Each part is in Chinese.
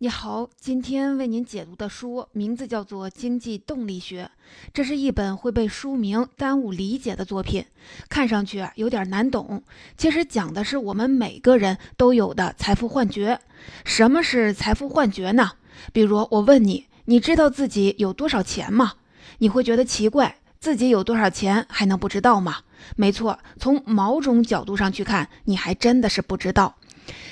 你好，今天为您解读的书名字叫做《经济动力学》，这是一本会被书名耽误理解的作品，看上去有点难懂。其实讲的是我们每个人都有的财富幻觉。什么是财富幻觉呢？比如我问你，你知道自己有多少钱吗？你会觉得奇怪，自己有多少钱还能不知道吗？没错，从某种角度上去看，你还真的是不知道。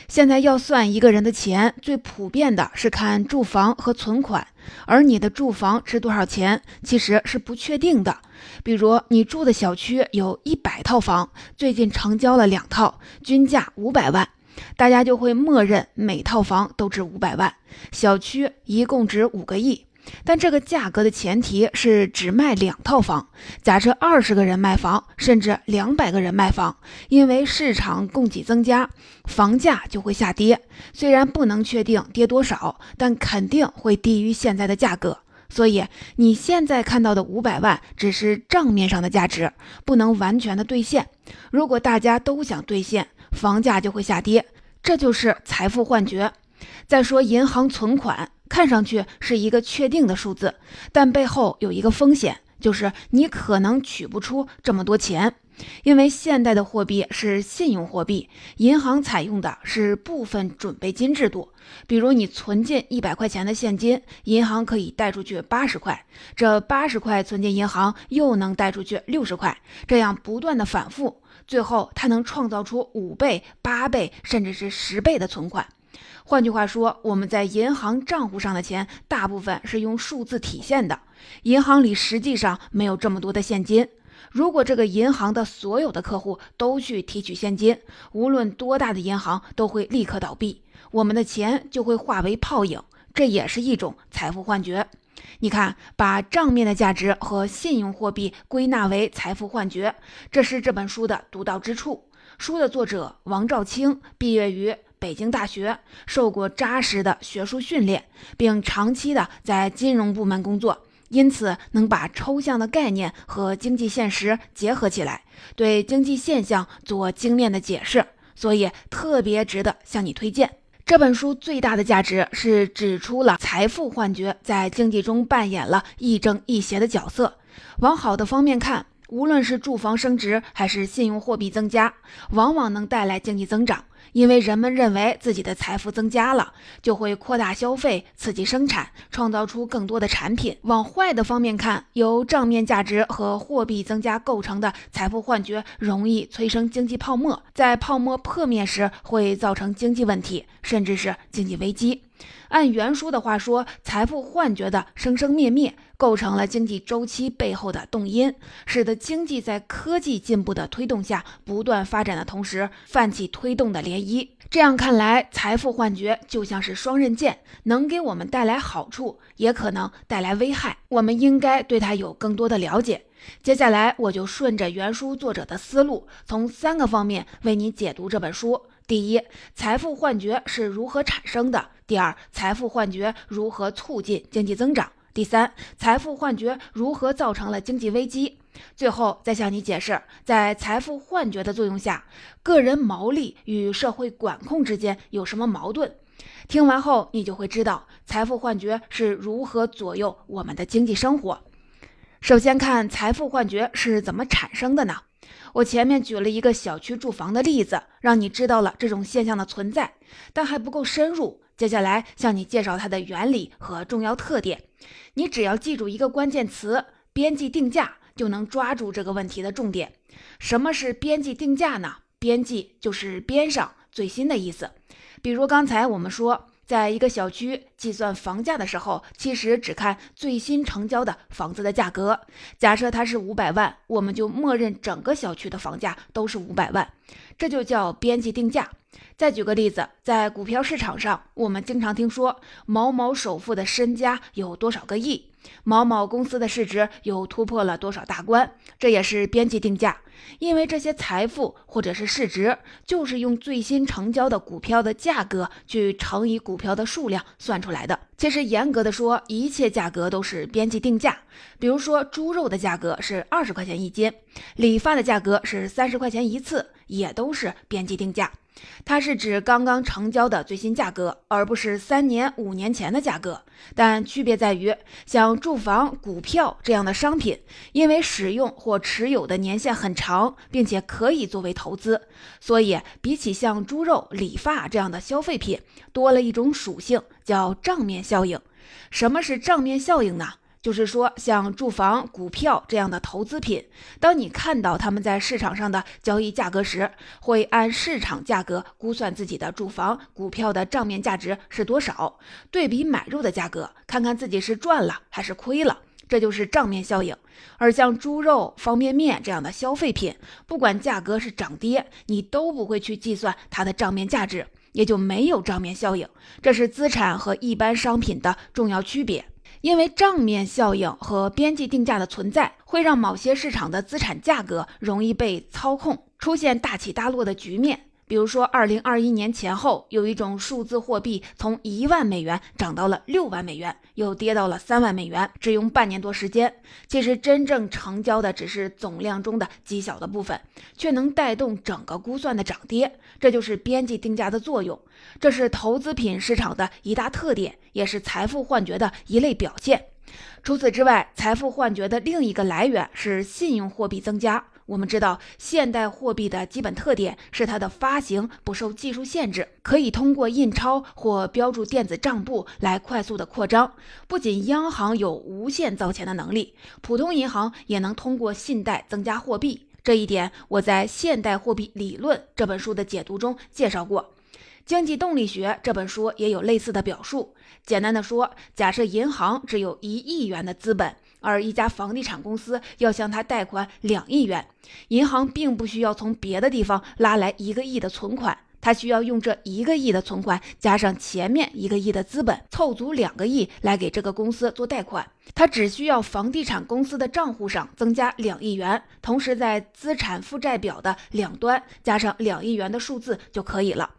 现在要算一个人的钱，最普遍的是看住房和存款，而你的住房值多少钱，其实是不确定的。比如你住的小区有一百套房，最近成交了两套，均价五百万，大家就会默认每套房都值五百万，小区一共值五个亿。但这个价格的前提是只卖两套房。假设二十个人卖房，甚至两百个人卖房，因为市场供给增加，房价就会下跌。虽然不能确定跌多少，但肯定会低于现在的价格。所以你现在看到的五百万只是账面上的价值，不能完全的兑现。如果大家都想兑现，房价就会下跌，这就是财富幻觉。再说银行存款。看上去是一个确定的数字，但背后有一个风险，就是你可能取不出这么多钱，因为现代的货币是信用货币，银行采用的是部分准备金制度。比如你存进一百块钱的现金，银行可以贷出去八十块，这八十块存进银行又能贷出去六十块，这样不断的反复，最后它能创造出五倍、八倍，甚至是十倍的存款。换句话说，我们在银行账户上的钱，大部分是用数字体现的。银行里实际上没有这么多的现金。如果这个银行的所有的客户都去提取现金，无论多大的银行都会立刻倒闭，我们的钱就会化为泡影。这也是一种财富幻觉。你看，把账面的价值和信用货币归纳为财富幻觉，这是这本书的独到之处。书的作者王兆清毕业于。北京大学受过扎实的学术训练，并长期的在金融部门工作，因此能把抽象的概念和经济现实结合起来，对经济现象做精炼的解释，所以特别值得向你推荐。这本书最大的价值是指出了财富幻觉在经济中扮演了亦正亦邪的角色。往好的方面看，无论是住房升值还是信用货币增加，往往能带来经济增长。因为人们认为自己的财富增加了，就会扩大消费，刺激生产，创造出更多的产品。往坏的方面看，由账面价值和货币增加构成的财富幻觉，容易催生经济泡沫，在泡沫破灭时会造成经济问题，甚至是经济危机。按原书的话说，财富幻觉的生生灭灭，构成了经济周期背后的动因，使得经济在科技进步的推动下不断发展的同时，泛起推动的涟漪。这样看来，财富幻觉就像是双刃剑，能给我们带来好处，也可能带来危害。我们应该对它有更多的了解。接下来，我就顺着原书作者的思路，从三个方面为你解读这本书。第一，财富幻觉是如何产生的？第二，财富幻觉如何促进经济增长？第三，财富幻觉如何造成了经济危机？最后再向你解释，在财富幻觉的作用下，个人毛利与社会管控之间有什么矛盾？听完后，你就会知道财富幻觉是如何左右我们的经济生活。首先看财富幻觉是怎么产生的呢？我前面举了一个小区住房的例子，让你知道了这种现象的存在，但还不够深入。接下来向你介绍它的原理和重要特点。你只要记住一个关键词“边际定价”，就能抓住这个问题的重点。什么是边际定价呢？边际就是边上最新的意思。比如刚才我们说。在一个小区计算房价的时候，其实只看最新成交的房子的价格。假设它是五百万，我们就默认整个小区的房价都是五百万，这就叫边际定价。再举个例子，在股票市场上，我们经常听说某某首富的身家有多少个亿，某某公司的市值又突破了多少大关，这也是边际定价。因为这些财富或者是市值，就是用最新成交的股票的价格去乘以股票的数量算出来的。其实严格的说，一切价格都是边际定价。比如说，猪肉的价格是二十块钱一斤，理发的价格是三十块钱一次，也都是边际定价。它是指刚刚成交的最新价格，而不是三年、五年前的价格。但区别在于，像住房、股票这样的商品，因为使用或持有的年限很长，长并且可以作为投资，所以比起像猪肉、理发这样的消费品，多了一种属性，叫账面效应。什么是账面效应呢？就是说，像住房、股票这样的投资品，当你看到他们在市场上的交易价格时，会按市场价格估算自己的住房、股票的账面价值是多少，对比买入的价格，看看自己是赚了还是亏了，这就是账面效应。而像猪肉、方便面这样的消费品，不管价格是涨跌，你都不会去计算它的账面价值，也就没有账面效应。这是资产和一般商品的重要区别。因为账面效应和边际定价的存在，会让某些市场的资产价格容易被操控，出现大起大落的局面。比如说，二零二一年前后，有一种数字货币从一万美元涨到了六万美元，又跌到了三万美元，只用半年多时间。其实真正成交的只是总量中的极小的部分，却能带动整个估算的涨跌。这就是边际定价的作用，这是投资品市场的一大特点，也是财富幻觉的一类表现。除此之外，财富幻觉的另一个来源是信用货币增加。我们知道，现代货币的基本特点是它的发行不受技术限制，可以通过印钞或标注电子账簿来快速的扩张。不仅央行有无限造钱的能力，普通银行也能通过信贷增加货币。这一点我在《现代货币理论》这本书的解读中介绍过，《经济动力学》这本书也有类似的表述。简单的说，假设银行只有一亿元的资本。而一家房地产公司要向他贷款两亿元，银行并不需要从别的地方拉来一个亿的存款，他需要用这一个亿的存款加上前面一个亿的资本，凑足两个亿来给这个公司做贷款。他只需要房地产公司的账户上增加两亿元，同时在资产负债表的两端加上两亿元的数字就可以了。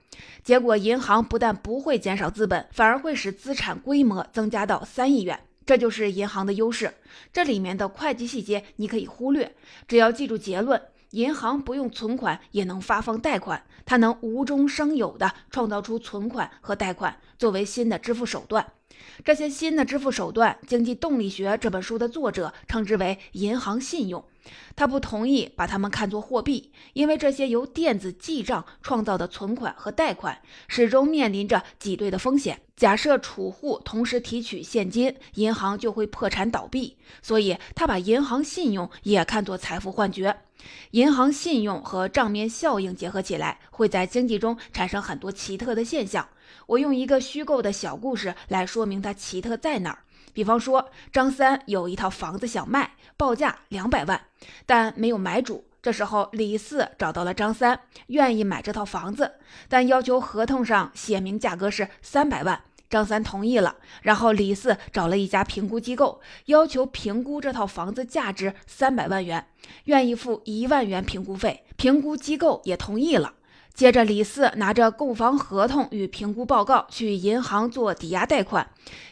结果，银行不但不会减少资本，反而会使资产规模增加到三亿元。这就是银行的优势，这里面的会计细节你可以忽略，只要记住结论：银行不用存款也能发放贷款，它能无中生有的创造出存款和贷款作为新的支付手段。这些新的支付手段，《经济动力学》这本书的作者称之为银行信用。他不同意把它们看作货币，因为这些由电子记账创造的存款和贷款始终面临着挤兑的风险。假设储户同时提取现金，银行就会破产倒闭。所以他把银行信用也看作财富幻觉。银行信用和账面效应结合起来，会在经济中产生很多奇特的现象。我用一个虚构的小故事来说明它奇特在哪儿。比方说，张三有一套房子想卖，报价两百万，但没有买主。这时候，李四找到了张三，愿意买这套房子，但要求合同上写明价格是三百万。张三同意了。然后，李四找了一家评估机构，要求评估这套房子价值三百万元，愿意付一万元评估费。评估机构也同意了。接着，李四拿着购房合同与评估报告去银行做抵押贷款，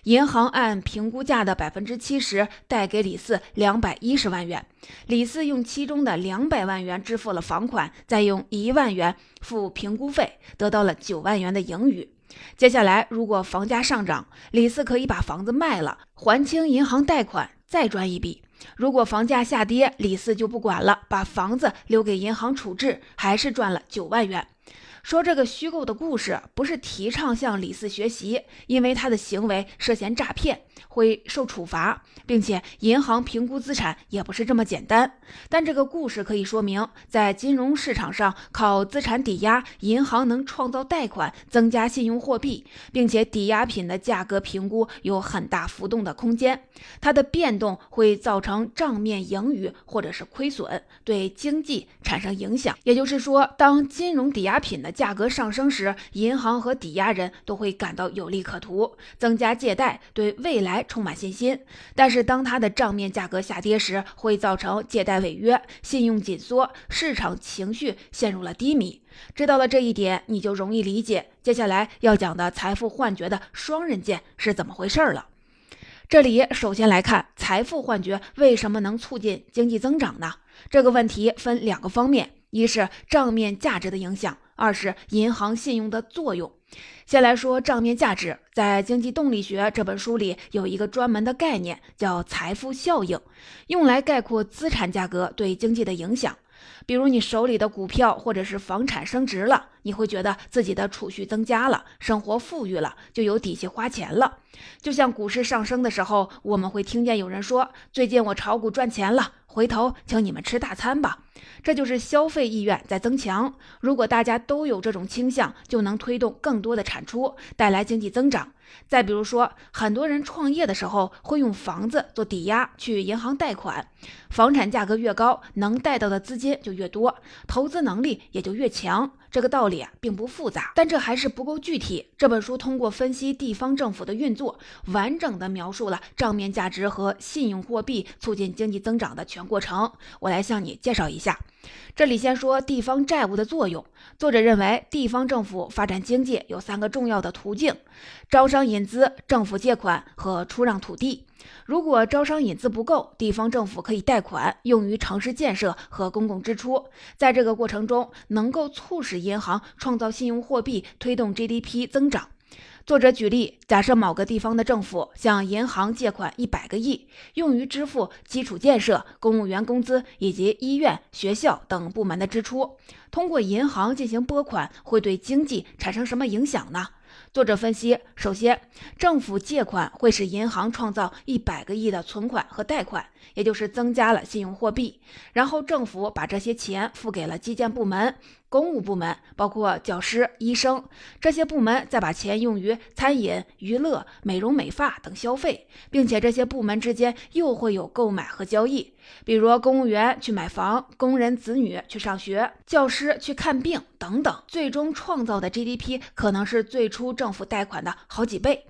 银行按评估价的百分之七十贷给李四两百一十万元，李四用其中的两百万元支付了房款，再用一万元付评估费，得到了九万元的盈余。接下来，如果房价上涨，李四可以把房子卖了，还清银行贷款，再赚一笔。如果房价下跌，李四就不管了，把房子留给银行处置，还是赚了九万元。说这个虚构的故事不是提倡向李四学习，因为他的行为涉嫌诈骗，会受处罚，并且银行评估资产也不是这么简单。但这个故事可以说明，在金融市场上靠资产抵押，银行能创造贷款，增加信用货币，并且抵押品的价格评估有很大浮动的空间，它的变动会造成账面盈余或者是亏损，对经济产生影响。也就是说，当金融抵押品的价格上升时，银行和抵押人都会感到有利可图，增加借贷，对未来充满信心。但是，当它的账面价格下跌时，会造成借贷违约、信用紧缩，市场情绪陷入了低迷。知道了这一点，你就容易理解接下来要讲的财富幻觉的双刃剑是怎么回事了。这里首先来看财富幻觉为什么能促进经济增长呢？这个问题分两个方面，一是账面价值的影响，二是银行信用的作用。先来说账面价值，在《经济动力学》这本书里有一个专门的概念叫财富效应，用来概括资产价格对经济的影响。比如你手里的股票或者是房产升值了，你会觉得自己的储蓄增加了，生活富裕了，就有底气花钱了。就像股市上升的时候，我们会听见有人说：“最近我炒股赚钱了，回头请你们吃大餐吧。”这就是消费意愿在增强。如果大家都有这种倾向，就能推动更多的产出，带来经济增长。再比如说，很多人创业的时候会用房子做抵押去银行贷款，房产价格越高，能贷到的资金就越多，投资能力也就越强。这个道理啊，并不复杂，但这还是不够具体。这本书通过分析地方政府的运作，完整的描述了账面价值和信用货币促进经济增长的全过程。我来向你介绍一下。这里先说地方债务的作用。作者认为，地方政府发展经济有三个重要的途径：招商引资、政府借款和出让土地。如果招商引资不够，地方政府可以贷款用于城市建设和公共支出，在这个过程中能够促使银行创造信用货币，推动 GDP 增长。作者举例，假设某个地方的政府向银行借款一百个亿，用于支付基础建设、公务员工资以及医院、学校等部门的支出，通过银行进行拨款会对经济产生什么影响呢？作者分析，首先，政府借款会使银行创造一百个亿的存款和贷款，也就是增加了信用货币。然后，政府把这些钱付给了基建部门。公务部门包括教师、医生，这些部门再把钱用于餐饮、娱乐、美容美发等消费，并且这些部门之间又会有购买和交易，比如公务员去买房，工人子女去上学，教师去看病等等，最终创造的 GDP 可能是最初政府贷款的好几倍。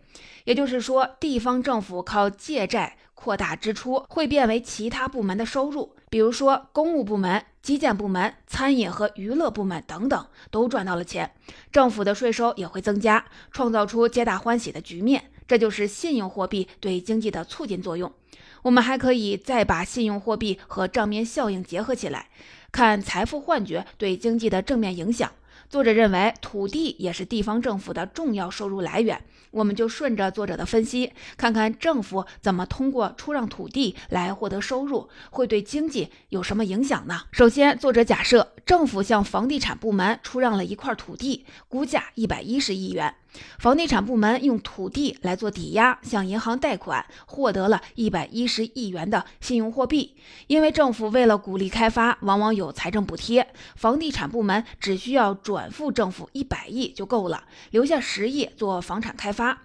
也就是说，地方政府靠借债扩大支出，会变为其他部门的收入。比如说，公务部门、基建部门、餐饮和娱乐部门等等都赚到了钱，政府的税收也会增加，创造出皆大欢喜的局面。这就是信用货币对经济的促进作用。我们还可以再把信用货币和账面效应结合起来，看财富幻觉对经济的正面影响。作者认为，土地也是地方政府的重要收入来源。我们就顺着作者的分析，看看政府怎么通过出让土地来获得收入，会对经济有什么影响呢？首先，作者假设政府向房地产部门出让了一块土地，估价一百一十亿元。房地产部门用土地来做抵押，向银行贷款，获得了一百一十亿元的信用货币。因为政府为了鼓励开发，往往有财政补贴，房地产部门只需要转付政府一百亿就够了，留下十亿做房产开发。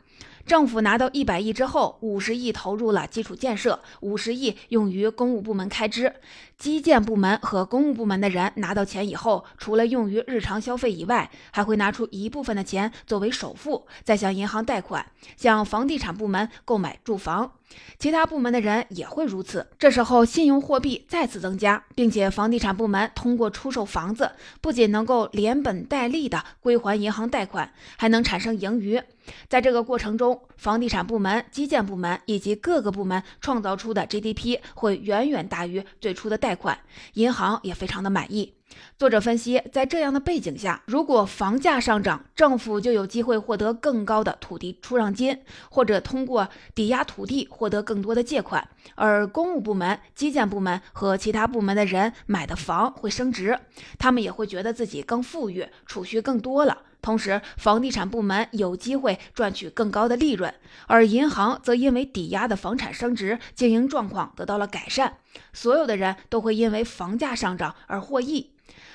政府拿到一百亿之后，五十亿投入了基础建设，五十亿用于公务部门开支。基建部门和公务部门的人拿到钱以后，除了用于日常消费以外，还会拿出一部分的钱作为首付，再向银行贷款，向房地产部门购买住房。其他部门的人也会如此。这时候，信用货币再次增加，并且房地产部门通过出售房子，不仅能够连本带利的归还银行贷款，还能产生盈余。在这个过程中，房地产部门、基建部门以及各个部门创造出的 GDP 会远远大于最初的贷贷款，银行也非常的满意。作者分析，在这样的背景下，如果房价上涨，政府就有机会获得更高的土地出让金，或者通过抵押土地获得更多的借款；而公务部门、基建部门和其他部门的人买的房会升值，他们也会觉得自己更富裕，储蓄更多了。同时，房地产部门有机会赚取更高的利润，而银行则因为抵押的房产升值，经营状况得到了改善。所有的人都会因为房价上涨而获益。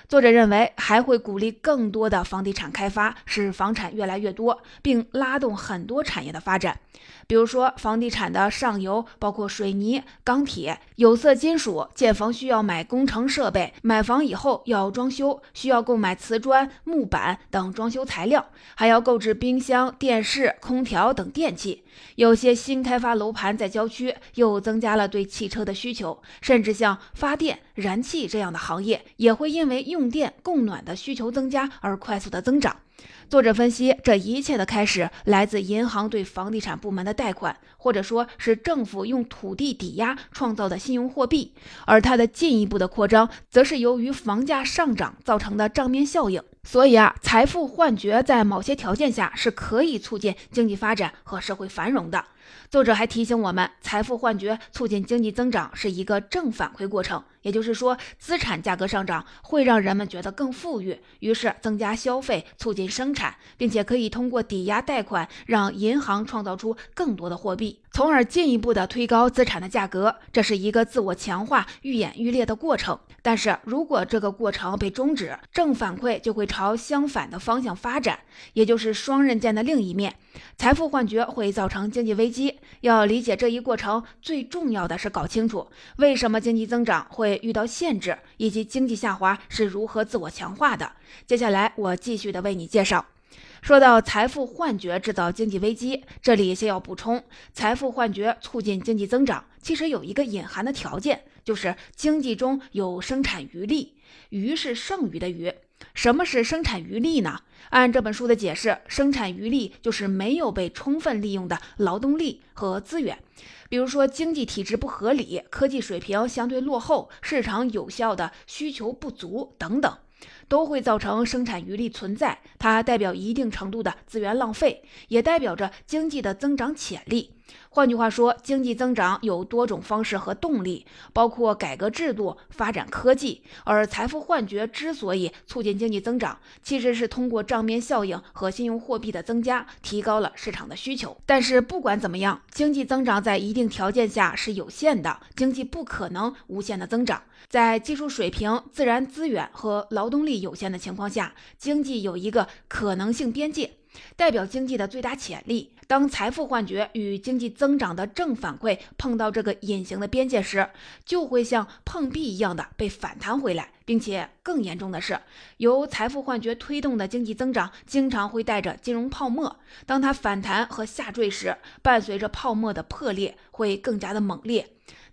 作者认为，还会鼓励更多的房地产开发，使房产越来越多，并拉动很多产业的发展。比如说，房地产的上游包括水泥、钢铁、有色金属，建房需要买工程设备，买房以后要装修，需要购买瓷砖、木板等装修材料，还要购置冰箱、电视、空调等电器。有些新开发楼盘在郊区又增加了对汽车的需求，甚至像发电、燃气这样的行业也会因为用电供暖的需求增加而快速的增长。作者分析，这一切的开始来自银行对房地产部门的贷款，或者说是政府用土地抵押创造的信用货币，而它的进一步的扩张，则是由于房价上涨造成的账面效应。所以啊，财富幻觉在某些条件下是可以促进经济发展和社会繁荣的。作者还提醒我们，财富幻觉促进经济增长是一个正反馈过程，也就是说，资产价格上涨会让人们觉得更富裕，于是增加消费，促进生产，并且可以通过抵押贷款让银行创造出更多的货币，从而进一步的推高资产的价格。这是一个自我强化、愈演愈烈的过程。但是如果这个过程被终止，正反馈就会朝相反的方向发展，也就是双刃剑的另一面。财富幻觉会造成经济危机。要理解这一过程，最重要的是搞清楚为什么经济增长会遇到限制，以及经济下滑是如何自我强化的。接下来我继续的为你介绍。说到财富幻觉制造经济危机，这里先要补充，财富幻觉促进经济增长，其实有一个隐含的条件。就是经济中有生产余力，余是剩余的余。什么是生产余力呢？按这本书的解释，生产余力就是没有被充分利用的劳动力和资源。比如说，经济体制不合理，科技水平相对落后，市场有效的需求不足等等，都会造成生产余力存在。它代表一定程度的资源浪费，也代表着经济的增长潜力。换句话说，经济增长有多种方式和动力，包括改革制度、发展科技。而财富幻觉之所以促进经济增长，其实是通过账面效应和信用货币的增加，提高了市场的需求。但是不管怎么样，经济增长在一定条件下是有限的，经济不可能无限的增长。在技术水平、自然资源和劳动力有限的情况下，经济有一个可能性边界。代表经济的最大潜力。当财富幻觉与经济增长的正反馈碰到这个隐形的边界时，就会像碰壁一样的被反弹回来，并且更严重的是，由财富幻觉推动的经济增长经常会带着金融泡沫。当它反弹和下坠时，伴随着泡沫的破裂会更加的猛烈。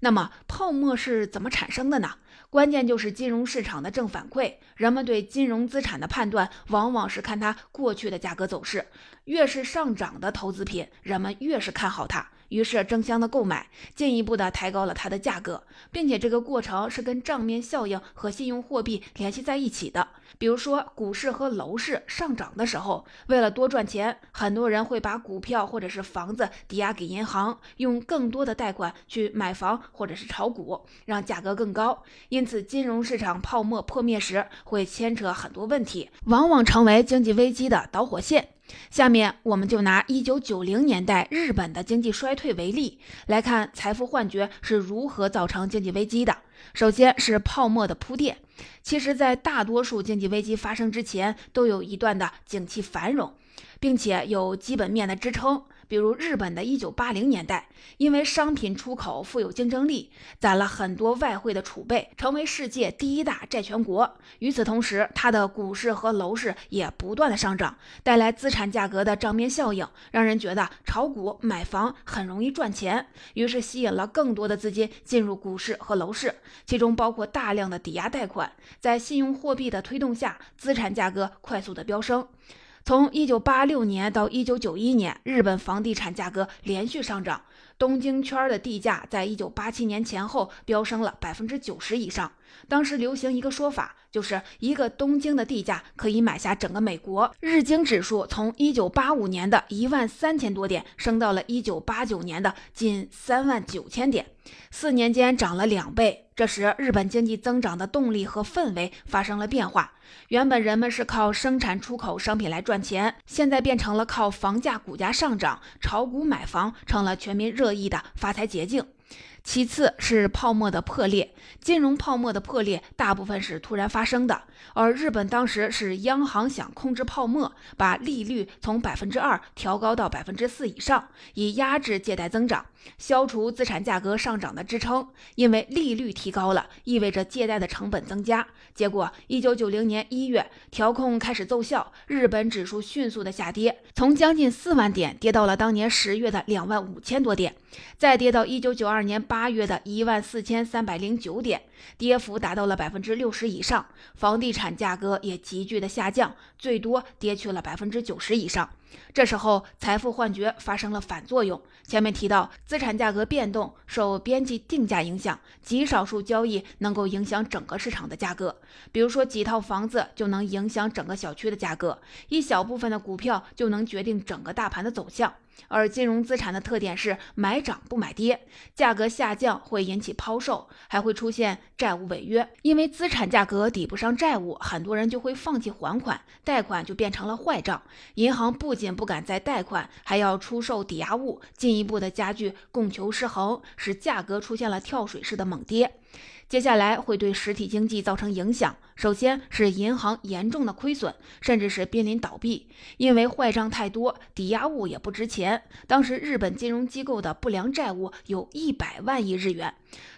那么，泡沫是怎么产生的呢？关键就是金融市场的正反馈。人们对金融资产的判断，往往是看它过去的价格走势。越是上涨的投资品，人们越是看好它。于是争相的购买，进一步的抬高了它的价格，并且这个过程是跟账面效应和信用货币联系在一起的。比如说股市和楼市上涨的时候，为了多赚钱，很多人会把股票或者是房子抵押给银行，用更多的贷款去买房或者是炒股，让价格更高。因此，金融市场泡沫破灭时会牵扯很多问题，往往成为经济危机的导火线。下面我们就拿一九九零年代日本的经济衰退为例，来看财富幻觉是如何造成经济危机的。首先是泡沫的铺垫。其实，在大多数经济危机发生之前，都有一段的景气繁荣，并且有基本面的支撑。比如日本的一九八零年代，因为商品出口富有竞争力，攒了很多外汇的储备，成为世界第一大债权国。与此同时，它的股市和楼市也不断的上涨，带来资产价格的账面效应，让人觉得炒股买房很容易赚钱，于是吸引了更多的资金进入股市和楼市，其中包括大量的抵押贷款。在信用货币的推动下，资产价格快速的飙升。从一九八六年到一九九一年，日本房地产价格连续上涨，东京圈的地价在一九八七年前后飙升了百分之九十以上。当时流行一个说法，就是一个东京的地价可以买下整个美国。日经指数从一九八五年的一万三千多点升到了一九八九年的近三万九千点，四年间涨了两倍。这时，日本经济增长的动力和氛围发生了变化。原本人们是靠生产出口商品来赚钱，现在变成了靠房价股价上涨、炒股买房，成了全民热议的发财捷径。其次是泡沫的破裂，金融泡沫的破裂大部分是突然发生的，而日本当时是央行想控制泡沫，把利率从百分之二调高到百分之四以上，以压制借贷增长，消除资产价格上涨的支撑。因为利率提高了，意味着借贷的成本增加。结果，一九九零年一月调控开始奏效，日本指数迅速的下跌，从将近四万点跌到了当年十月的两万五千多点，再跌到一九九二年。八月的一万四千三百零九点，跌幅达到了百分之六十以上，房地产价格也急剧的下降，最多跌去了百分之九十以上。这时候，财富幻觉发生了反作用。前面提到，资产价格变动受边际定价影响，极少数交易能够影响整个市场的价格。比如说，几套房子就能影响整个小区的价格，一小部分的股票就能决定整个大盘的走向。而金融资产的特点是买涨不买跌，价格下降会引起抛售，还会出现债务违约。因为资产价格抵不上债务，很多人就会放弃还款，贷款就变成了坏账。银行不仅仅不敢再贷款，还要出售抵押物，进一步的加剧供求失衡，使价格出现了跳水式的猛跌。接下来会对实体经济造成影响。首先是银行严重的亏损，甚至是濒临倒闭，因为坏账太多，抵押物也不值钱。当时日本金融机构的不良债务有一百万亿日元，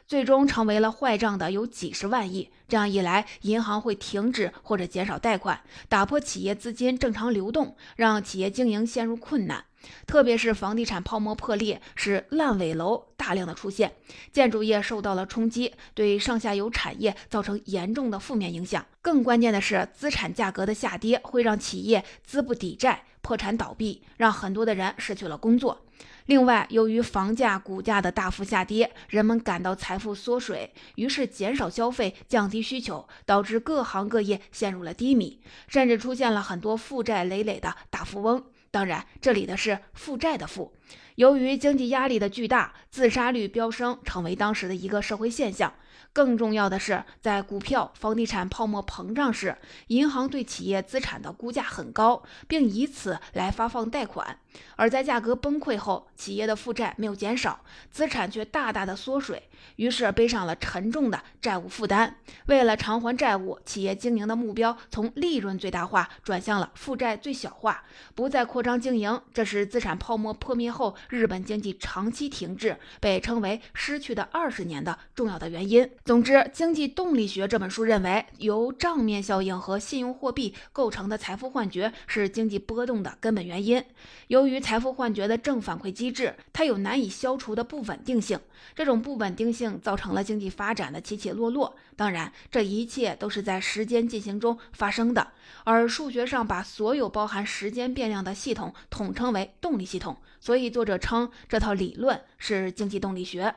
最终成为了坏账的有几十万亿。这样一来，银行会停止或者减少贷款，打破企业资金正常流动，让企业经营陷入困难。特别是房地产泡沫破裂，使烂尾楼大量的出现，建筑业受到了冲击，对上下游产业造成严重的负面影响。更关键的是，资产价格的下跌会让企业资不抵债，破产倒闭，让很多的人失去了工作。另外，由于房价、股价的大幅下跌，人们感到财富缩水，于是减少消费，降低需求，导致各行各业陷入了低迷，甚至出现了很多负债累累的大富翁。当然，这里的是负债的负。由于经济压力的巨大，自杀率飙升，成为当时的一个社会现象。更重要的是，在股票、房地产泡沫膨胀时，银行对企业资产的估价很高，并以此来发放贷款；而在价格崩溃后，企业的负债没有减少，资产却大大的缩水，于是背上了沉重的债务负担。为了偿还债务，企业经营的目标从利润最大化转向了负债最小化，不再扩张经营。这是资产泡沫破灭后日本经济长期停滞，被称为“失去的二十年”的重要的原因。总之，《经济动力学》这本书认为，由账面效应和信用货币构成的财富幻觉是经济波动的根本原因。由由于财富幻觉的正反馈机制，它有难以消除的不稳定性，这种不稳定性造成了经济发展的起起落落。当然，这一切都是在时间进行中发生的。而数学上把所有包含时间变量的系统统称为动力系统，所以作者称这套理论是经济动力学。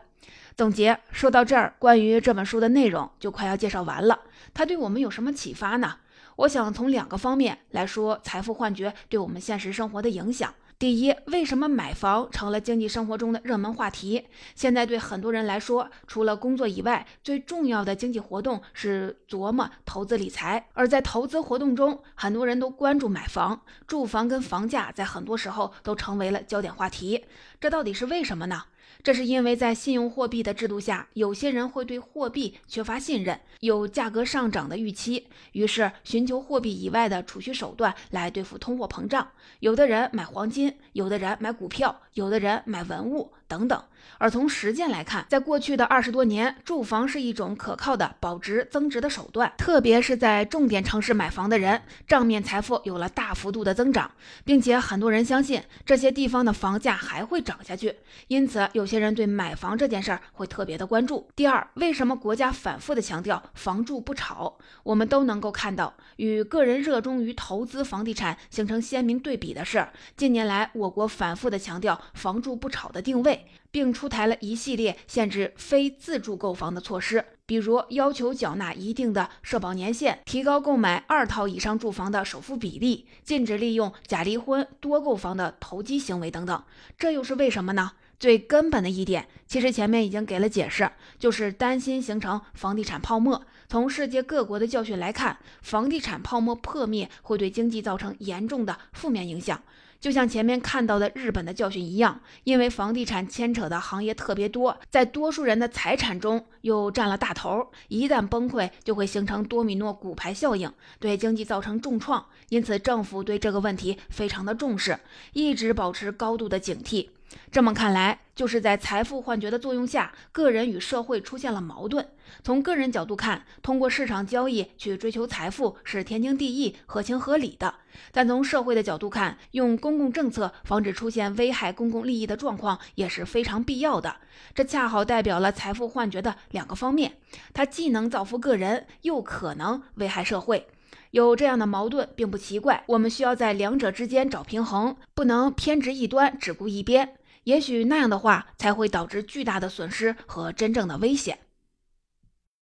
总结说到这儿，关于这本书的内容就快要介绍完了。它对我们有什么启发呢？我想从两个方面来说，财富幻觉对我们现实生活的影响。第一，为什么买房成了经济生活中的热门话题？现在对很多人来说，除了工作以外，最重要的经济活动是琢磨投资理财。而在投资活动中，很多人都关注买房、住房跟房价，在很多时候都成为了焦点话题。这到底是为什么呢？这是因为在信用货币的制度下，有些人会对货币缺乏信任，有价格上涨的预期，于是寻求货币以外的储蓄手段来对付通货膨胀。有的人买黄金，有的人买股票，有的人买文物等等。而从实践来看，在过去的二十多年，住房是一种可靠的保值增值的手段，特别是在重点城市买房的人，账面财富有了大幅度的增长，并且很多人相信这些地方的房价还会涨下去，因此有些人对买房这件事儿会特别的关注。第二，为什么国家反复的强调房住不炒？我们都能够看到，与个人热衷于投资房地产形成鲜明对比的是，近年来我国反复的强调房住不炒的定位。并出台了一系列限制非自住购房的措施，比如要求缴纳一定的社保年限，提高购买二套以上住房的首付比例，禁止利用假离婚多购房的投机行为等等。这又是为什么呢？最根本的一点，其实前面已经给了解释，就是担心形成房地产泡沫。从世界各国的教训来看，房地产泡沫破灭会对经济造成严重的负面影响。就像前面看到的日本的教训一样，因为房地产牵扯的行业特别多，在多数人的财产中又占了大头，一旦崩溃就会形成多米诺骨牌效应，对经济造成重创。因此，政府对这个问题非常的重视，一直保持高度的警惕。这么看来，就是在财富幻觉的作用下，个人与社会出现了矛盾。从个人角度看，通过市场交易去追求财富是天经地义、合情合理的；但从社会的角度看，用公共政策防止出现危害公共利益的状况也是非常必要的。这恰好代表了财富幻觉的两个方面：它既能造福个人，又可能危害社会。有这样的矛盾并不奇怪，我们需要在两者之间找平衡，不能偏执一端，只顾一边。也许那样的话，才会导致巨大的损失和真正的危险。